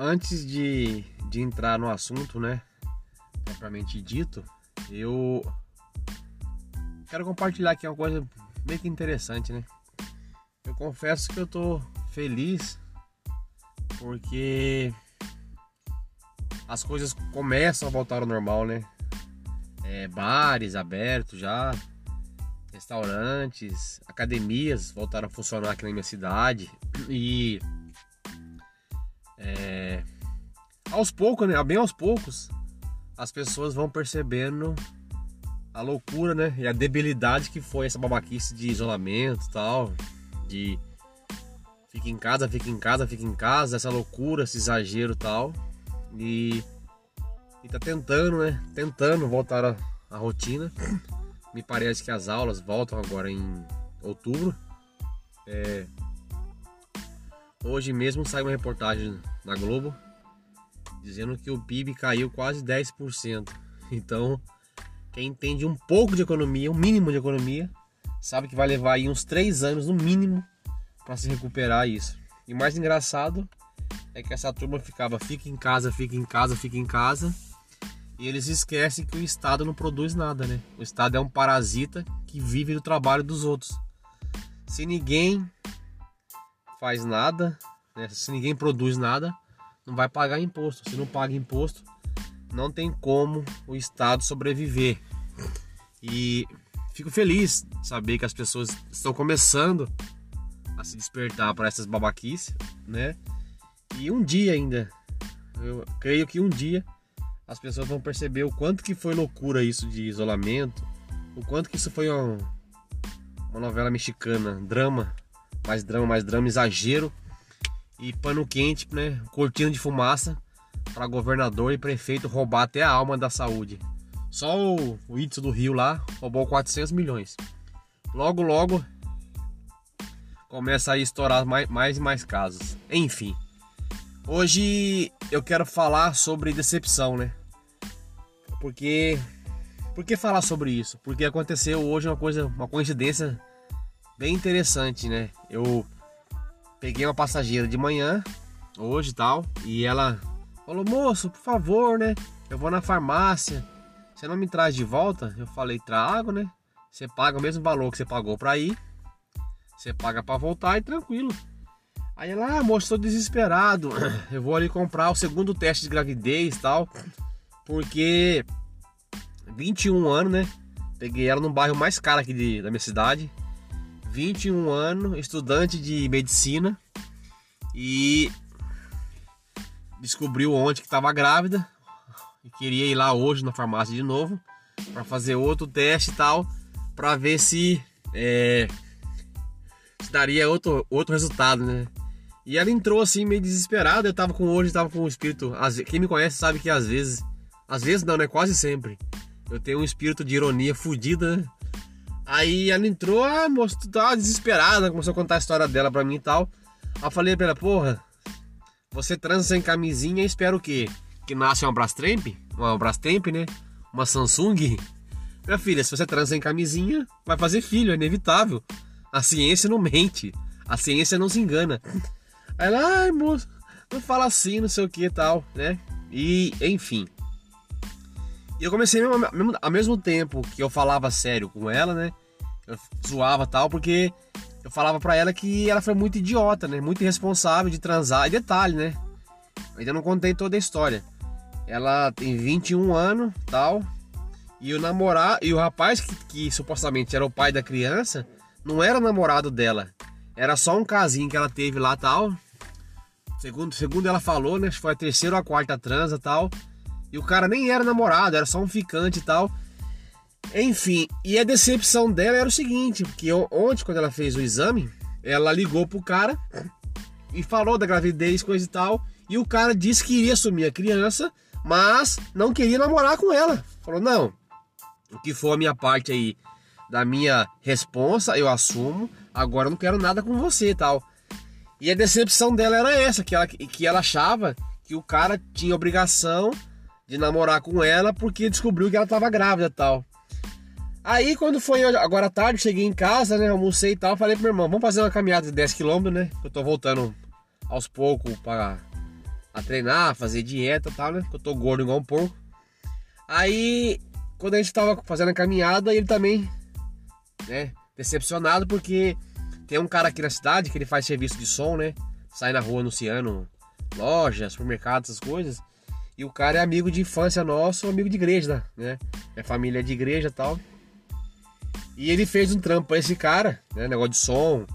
antes de, de entrar no assunto, né, propriamente dito, eu quero compartilhar aqui uma coisa bem que interessante, né? Eu confesso que eu tô feliz porque as coisas começam a voltar ao normal, né? É, bares abertos já, restaurantes, academias voltaram a funcionar aqui na minha cidade e é, aos poucos, né? Bem aos poucos, as pessoas vão percebendo a loucura, né? E a debilidade que foi essa babaquice de isolamento tal, de fica em casa, fica em casa, fica em casa, essa loucura, esse exagero tal. E, e tá tentando, né? Tentando voltar à, à rotina. Me parece que as aulas voltam agora em outubro. É, hoje mesmo saiu uma reportagem na Globo dizendo que o PIB caiu quase 10%. Então, quem entende um pouco de economia, um mínimo de economia, sabe que vai levar aí uns 3 anos no mínimo para se recuperar isso. E mais engraçado é que essa turma ficava fica em casa, fica em casa, fica em casa. E eles esquecem que o Estado não produz nada, né? O Estado é um parasita que vive do trabalho dos outros. Se ninguém faz nada, né? se ninguém produz nada, não vai pagar imposto. Se não paga imposto, não tem como o Estado sobreviver. E fico feliz saber que as pessoas estão começando a se despertar para essas babaquices, né? E um dia ainda, eu creio que um dia as pessoas vão perceber o quanto que foi loucura isso de isolamento, o quanto que isso foi uma, uma novela mexicana, drama, mais drama, mais drama, exagero e pano quente, né? Cortina de fumaça para governador e prefeito roubar até a alma da saúde. Só o, o do Rio lá roubou 400 milhões. Logo, logo começa a estourar mais, mais e mais casos. Enfim, hoje eu quero falar sobre decepção, né? Porque por que falar sobre isso? Porque aconteceu hoje uma coisa, uma coincidência bem interessante, né? Eu peguei uma passageira de manhã, hoje e tal, e ela falou: "Moço, por favor, né? Eu vou na farmácia. Você não me traz de volta?" Eu falei: "Trago, né? Você paga o mesmo valor que você pagou para ir. Você paga para voltar e tranquilo." Aí ela, ah, moço, estou desesperado. Eu vou ali comprar o segundo teste de gravidez e tal. Porque 21 anos, né? Peguei ela no bairro mais caro aqui de, da minha cidade. 21 anos, estudante de medicina. E descobriu ontem que estava grávida. E queria ir lá hoje na farmácia de novo. para fazer outro teste e tal. para ver se, é, se daria outro, outro resultado, né? E ela entrou assim meio desesperada. Eu tava com hoje, tava com o espírito. Quem me conhece sabe que às vezes, às vezes não, né? Quase sempre. Eu tenho um espírito de ironia fodida, né? Aí ela entrou, ah, moço, tu tá desesperada, começou a contar a história dela pra mim e tal. Aí eu falei pra ela, porra, você transa sem camisinha e espera o quê? Que nasce uma Brastemp? Uma Brastemp, né? Uma Samsung? Minha filha, se você transa sem camisinha, vai fazer filho, é inevitável. A ciência não mente. A ciência não se engana. Aí ela, ai moço, não fala assim, não sei o que e tal, né? E, enfim. E eu comecei ao mesmo, ao mesmo tempo que eu falava sério com ela, né? Eu zoava tal, porque eu falava pra ela que ela foi muito idiota, né? Muito irresponsável de transar. E detalhe, né? Eu ainda não contei toda a história. Ela tem 21 anos tal. E o namorar e o rapaz que, que supostamente era o pai da criança não era namorado dela. Era só um casinho que ela teve lá tal. Segundo, segundo ela falou, né? Foi a terceira ou a quarta transa tal. E o cara nem era namorado, era só um ficante e tal. Enfim, e a decepção dela era o seguinte: porque ontem, quando ela fez o exame, ela ligou pro cara e falou da gravidez, coisa e tal. E o cara disse que iria assumir a criança, mas não queria namorar com ela. Falou: não, o que for a minha parte aí da minha responsa, eu assumo. Agora eu não quero nada com você e tal. E a decepção dela era essa, que ela, que ela achava que o cara tinha obrigação de namorar com ela porque descobriu que ela estava grávida e tal. Aí quando foi agora à tarde, cheguei em casa, né, almocei e tal, falei pro meu irmão, vamos fazer uma caminhada de 10 km, né? Eu tô voltando aos poucos para a treinar, fazer dieta e tal, né? Porque eu tô gordo igual um porco. Aí, quando a gente tava fazendo a caminhada, ele também, né, decepcionado porque tem um cara aqui na cidade que ele faz serviço de som, né? Sai na rua anunciando loja, supermercado, essas coisas. E o cara é amigo de infância nosso, amigo de igreja, né? Minha família é de igreja tal. E ele fez um trampo pra esse cara, né? Negócio de som,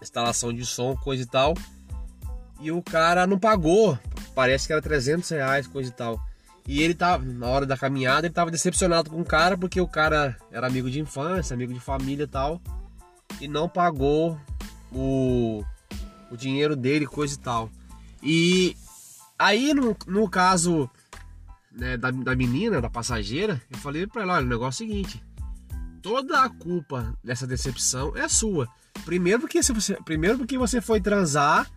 instalação de som, coisa e tal. E o cara não pagou, parece que era 300 reais, coisa e tal. E ele tava, na hora da caminhada, ele tava decepcionado com o cara, porque o cara era amigo de infância, amigo de família e tal e não pagou o, o dinheiro dele, coisa e tal. E aí, no, no caso né, da, da menina, da passageira, eu falei para ela: olha, o negócio é o seguinte, toda a culpa dessa decepção é sua. Primeiro porque, você, primeiro porque você foi transar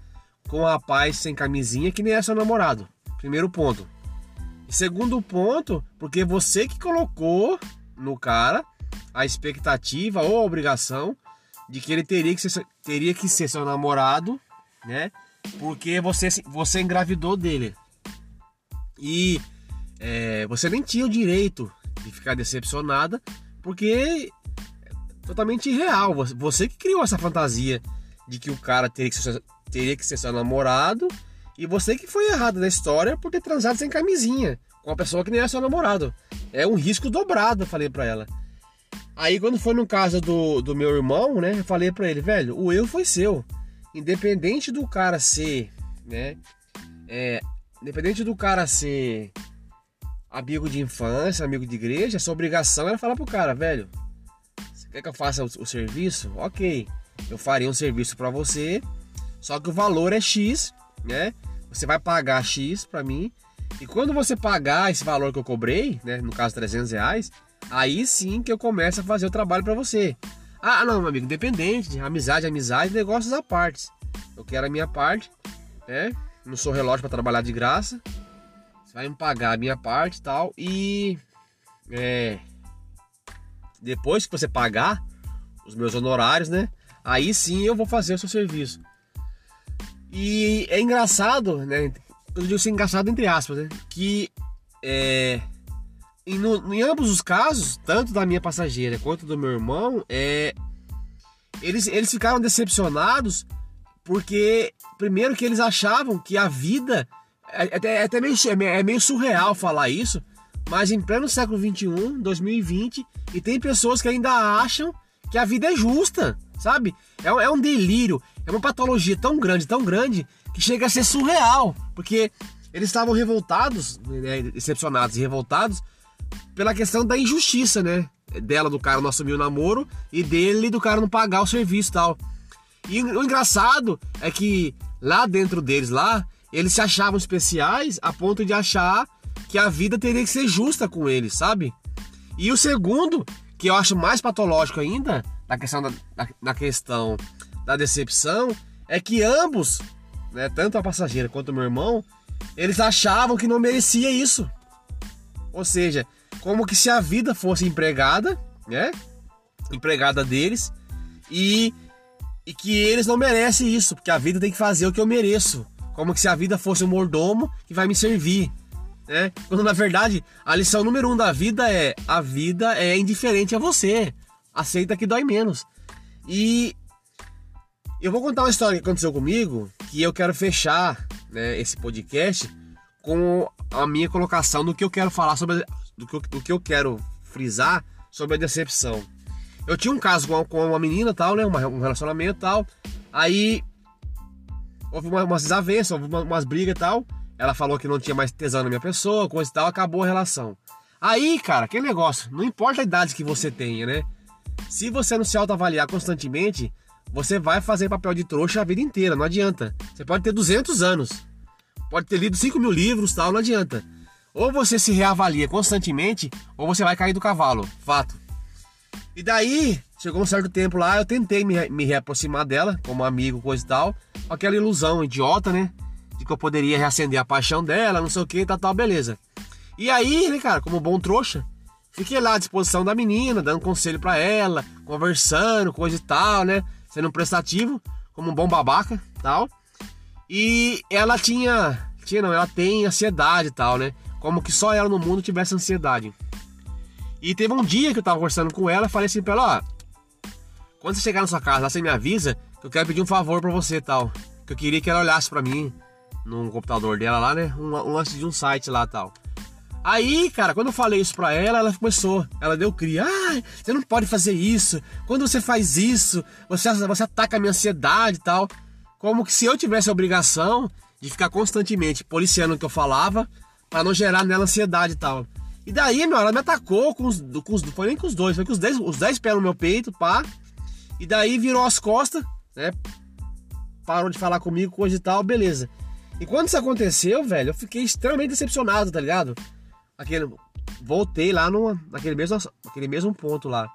com um rapaz sem camisinha que nem é seu namorado. Primeiro ponto. E segundo ponto, porque você que colocou no cara a expectativa ou a obrigação de que ele teria que ser, teria que ser seu namorado, né? Porque você, você engravidou dele. E é, você nem tinha o direito de ficar decepcionada, porque é totalmente irreal. Você que criou essa fantasia de que o cara teria que ser, teria que ser seu namorado, e você que foi errado na história por ter transado sem camisinha com uma pessoa que nem é seu namorado. É um risco dobrado, eu falei para ela. Aí quando foi no caso do, do meu irmão, né? Eu falei para ele, velho, o erro foi seu. Independente do cara ser, né? É, independente do cara ser amigo de infância, amigo de igreja, sua obrigação era falar pro cara, velho, você quer que eu faça o, o serviço? Ok, eu faria um serviço para você, só que o valor é X, né? Você vai pagar X para mim, e quando você pagar esse valor que eu cobrei, né? No caso 300 reais, Aí sim que eu começo a fazer o trabalho para você. Ah, não, meu amigo, independente, amizade, amizade, negócios à parte. Eu quero a minha parte, né? Não sou relógio para trabalhar de graça. Você vai me pagar a minha parte e tal. E é, depois que você pagar os meus honorários, né? Aí sim eu vou fazer o seu serviço. E é engraçado, né? Eu digo assim, engraçado entre aspas, né? Que é, e no, em ambos os casos, tanto da minha passageira quanto do meu irmão, é, eles, eles ficaram decepcionados porque, primeiro, que eles achavam que a vida. É, é, é até meio, é, é meio surreal falar isso, mas em pleno século XXI, 2020, e tem pessoas que ainda acham que a vida é justa, sabe? É, é um delírio, é uma patologia tão grande, tão grande, que chega a ser surreal, porque eles estavam revoltados, né, decepcionados e revoltados, pela questão da injustiça, né? Dela, do cara não assumir o namoro e dele, do cara não pagar o serviço e tal. E o engraçado é que lá dentro deles, lá, eles se achavam especiais a ponto de achar que a vida teria que ser justa com eles, sabe? E o segundo, que eu acho mais patológico ainda, na questão da, na questão da decepção, é que ambos, né, tanto a passageira quanto o meu irmão, eles achavam que não merecia isso. Ou seja, como que se a vida fosse empregada, né? Empregada deles e, e que eles não merecem isso, porque a vida tem que fazer o que eu mereço. Como que se a vida fosse um mordomo que vai me servir, né? Quando na verdade a lição número um da vida é a vida é indiferente a você, aceita que dói menos. E eu vou contar uma história que aconteceu comigo que eu quero fechar né, esse podcast com a minha colocação do que eu quero falar sobre do que, eu, do que eu quero frisar sobre a decepção. Eu tinha um caso com, com uma menina tal, né, um relacionamento tal. Aí houve uma, umas desavenças, houve uma, umas brigas tal. Ela falou que não tinha mais tesão na minha pessoa, coisa e tal, acabou a relação. Aí, cara, aquele negócio, não importa a idade que você tenha, né? Se você não se autoavaliar constantemente, você vai fazer papel de trouxa a vida inteira, não adianta. Você pode ter 200 anos, pode ter lido 5 mil livros tal, não adianta. Ou você se reavalia constantemente, ou você vai cair do cavalo. Fato. E daí, chegou um certo tempo lá, eu tentei me, me reaproximar dela, como amigo, coisa e tal. Aquela ilusão idiota, né? De que eu poderia reacender a paixão dela, não sei o que, tal, tal, beleza. E aí, né, cara, como bom trouxa, fiquei lá à disposição da menina, dando conselho para ela, conversando, coisa e tal, né? Sendo prestativo, como um bom babaca, tal. E ela tinha tinha não, ela tem ansiedade e tal, né? Como que só ela no mundo tivesse ansiedade. E teve um dia que eu tava conversando com ela, falei assim pra ela, ó, quando você chegar na sua casa, você me avisa que eu quero pedir um favor para você e tal. Que eu queria que ela olhasse para mim no computador dela lá, né? Um, um lance de um site lá tal. Aí, cara, quando eu falei isso pra ela, ela começou. Ela deu cria. Ah, você não pode fazer isso. Quando você faz isso, você, você ataca a minha ansiedade e tal. Como que se eu tivesse a obrigação de ficar constantemente policiando o que eu falava para não gerar nela ansiedade e tal. E daí, meu, ela me atacou com os, com os foi nem com os dois, foi com os 10 os dez pés no meu peito, pá. E daí virou as costas, né? Parou de falar comigo, coisa e tal, beleza. E quando isso aconteceu, velho, eu fiquei extremamente decepcionado, tá ligado? Aquele, voltei lá no, naquele, mesmo, naquele mesmo ponto lá.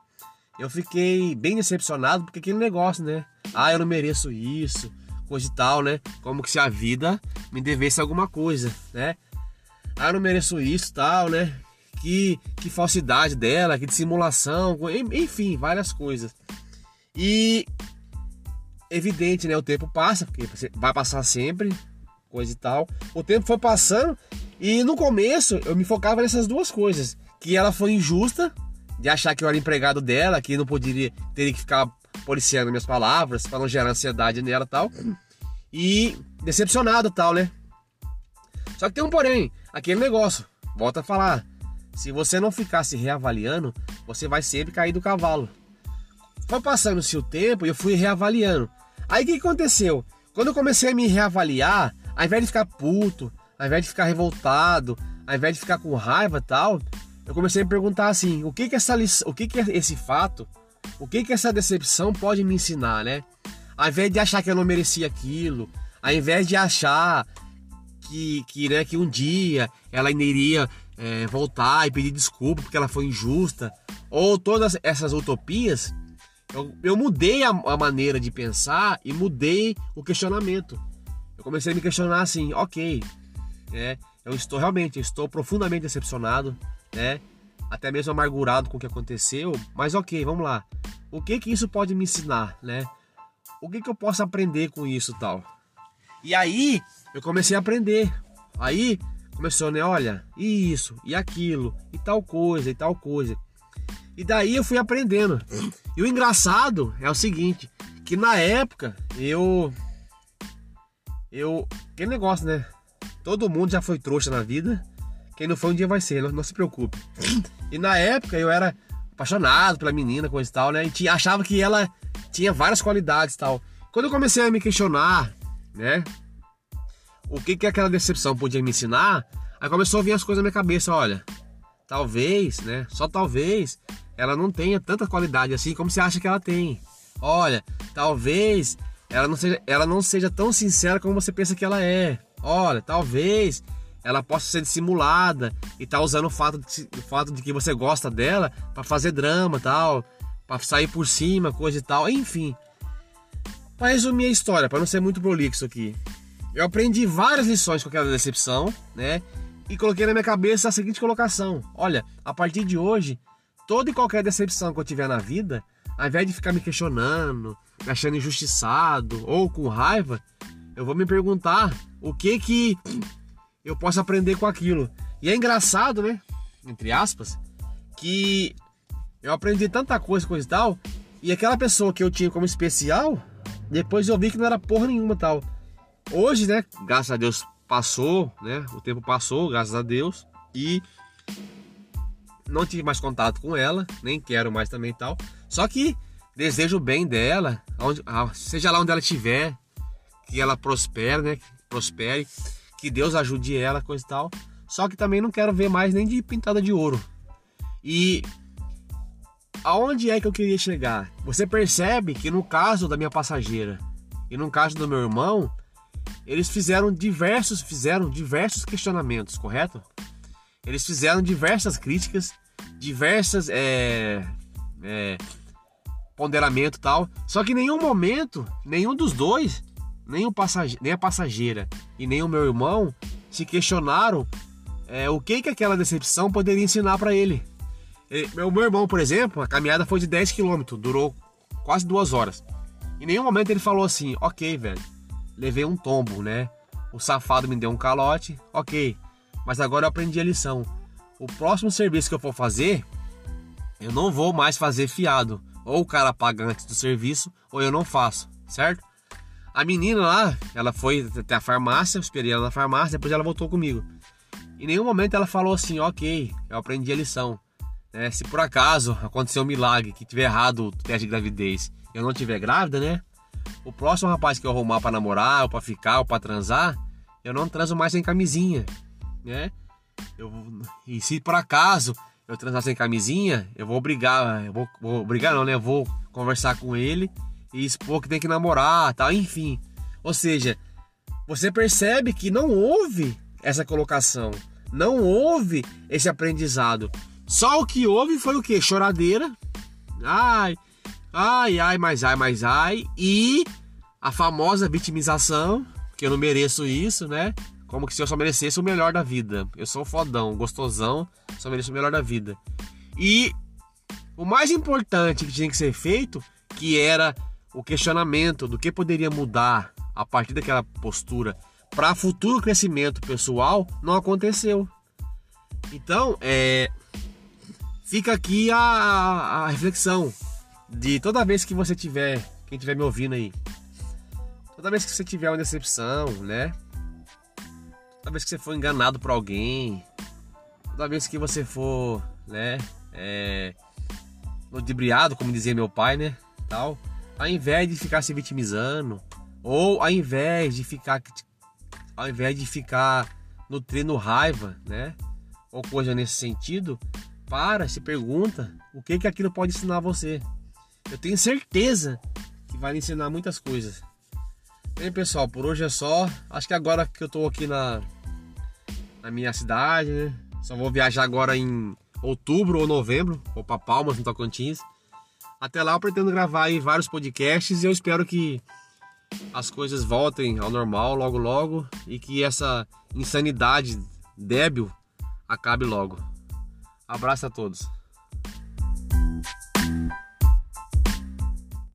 Eu fiquei bem decepcionado porque aquele negócio, né? Ah, eu não mereço isso, coisa e tal, né? Como que se a vida me devesse alguma coisa, né? Ah, não mereço isso, tal, né? Que, que falsidade dela, que dissimulação, enfim, várias coisas. E evidente, né? O tempo passa, porque vai passar sempre, coisa e tal. O tempo foi passando e no começo eu me focava nessas duas coisas. Que ela foi injusta, de achar que eu era empregado dela, que não poderia ter que ficar policiando minhas palavras para não gerar ansiedade nela tal. E decepcionado tal, né? Só que tem um porém, aquele negócio, volta a falar. Se você não ficar se reavaliando, você vai sempre cair do cavalo. Foi passando-se o tempo e eu fui reavaliando. Aí o que aconteceu? Quando eu comecei a me reavaliar, ao invés de ficar puto, ao invés de ficar revoltado, ao invés de ficar com raiva tal, eu comecei a me perguntar assim, o que que essa lição, o que que esse fato, o que que essa decepção pode me ensinar, né? Ao invés de achar que eu não merecia aquilo, ao invés de achar que, que, né, que um dia ela ainda iria é, voltar e pedir desculpa porque ela foi injusta, ou todas essas utopias, eu, eu mudei a, a maneira de pensar e mudei o questionamento comecei a me questionar assim, ok, né? Eu estou realmente, eu estou profundamente decepcionado, né? Até mesmo amargurado com o que aconteceu, mas ok, vamos lá. O que que isso pode me ensinar, né? O que que eu posso aprender com isso tal? E aí eu comecei a aprender. Aí começou, né? Olha, isso e aquilo e tal coisa e tal coisa. E daí eu fui aprendendo. E o engraçado é o seguinte, que na época eu eu. Aquele negócio, né? Todo mundo já foi trouxa na vida. Quem não foi um dia vai ser, não, não se preocupe. E na época eu era apaixonado pela menina, coisa e tal, né? E tinha, achava que ela tinha várias qualidades e tal. Quando eu comecei a me questionar, né? O que que aquela decepção podia me ensinar? Aí começou a vir as coisas na minha cabeça, olha. Talvez, né? Só talvez ela não tenha tanta qualidade assim como você acha que ela tem. Olha, talvez ela não seja, ela não seja tão sincera como você pensa que ela é. Olha, talvez ela possa ser dissimulada e tá usando o fato de, o fato de que você gosta dela para fazer drama, tal, para sair por cima, coisa e tal, enfim. Para resumir a história, para não ser muito prolixo aqui, eu aprendi várias lições com aquela decepção, né? E coloquei na minha cabeça a seguinte colocação: olha, a partir de hoje, toda e qualquer decepção que eu tiver na vida, ao invés de ficar me questionando, me achando injustiçado ou com raiva, eu vou me perguntar o que que eu posso aprender com aquilo. E é engraçado, né? Entre aspas, que eu aprendi tanta coisa, coisa e tal, e aquela pessoa que eu tinha como especial, depois eu vi que não era porra nenhuma tal. Hoje, né, graças a Deus passou, né? O tempo passou, graças a Deus, e não tive mais contato com ela, nem quero mais também tal. Só que desejo o bem dela, onde, seja lá onde ela estiver, que ela prospere, né? Prospere, que Deus ajude ela, coisa e tal. Só que também não quero ver mais nem de pintada de ouro. E aonde é que eu queria chegar? Você percebe que no caso da minha passageira e no caso do meu irmão, eles fizeram diversos, fizeram diversos questionamentos, correto? Eles fizeram diversas críticas, diversas é, é, ponderamento tal. Só que em nenhum momento, nenhum dos dois, nem, o passage nem a passageira e nem o meu irmão, se questionaram é, o que, que aquela decepção poderia ensinar para ele. Meu, meu irmão, por exemplo, a caminhada foi de 10 km, durou quase duas horas. Em nenhum momento ele falou assim: Ok, velho, levei um tombo, né? o safado me deu um calote, ok. Mas agora eu aprendi a lição. O próximo serviço que eu for fazer, eu não vou mais fazer fiado. Ou o cara paga antes do serviço, ou eu não faço, certo? A menina lá, ela foi até a farmácia, esperei ela na farmácia, depois ela voltou comigo. Em nenhum momento ela falou assim, ok, eu aprendi a lição. É, se por acaso acontecer um milagre, que tiver errado o teste de gravidez, eu não tiver grávida, né? O próximo rapaz que eu arrumar para namorar, ou para ficar, ou para transar, eu não transo mais sem camisinha, né? Eu, e se por acaso eu transar sem camisinha, eu vou brigar, eu vou, vou brigar não, né? Eu vou conversar com ele e expor que tem que namorar, tal, enfim. Ou seja, você percebe que não houve essa colocação, não houve esse aprendizado. Só o que houve foi o que? Choradeira. Ai, ai, ai, mas ai, mas ai. E a famosa vitimização, que eu não mereço isso, né? Como que se eu só merecesse o melhor da vida. Eu sou fodão, gostosão, só mereço o melhor da vida. E o mais importante que tinha que ser feito, que era o questionamento do que poderia mudar a partir daquela postura para futuro crescimento pessoal, não aconteceu. Então, é, fica aqui a, a, reflexão de toda vez que você tiver, quem estiver me ouvindo aí, toda vez que você tiver uma decepção, né? Toda vez que você for enganado por alguém, toda vez que você for, né, é, ludibriado, como dizia meu pai, né, tal, ao invés de ficar se vitimizando, ou ao invés de ficar, ao invés de ficar nutrindo raiva, né, ou coisa nesse sentido, para, se pergunta o que que aquilo pode ensinar a você. Eu tenho certeza que vai lhe ensinar muitas coisas. Bem, pessoal, por hoje é só. Acho que agora que eu tô aqui na, na minha cidade, né? Só vou viajar agora em outubro ou novembro, vou para Palmas, no Tocantins. Até lá eu pretendo gravar aí vários podcasts e eu espero que as coisas voltem ao normal logo logo e que essa insanidade débil acabe logo. Abraço a todos.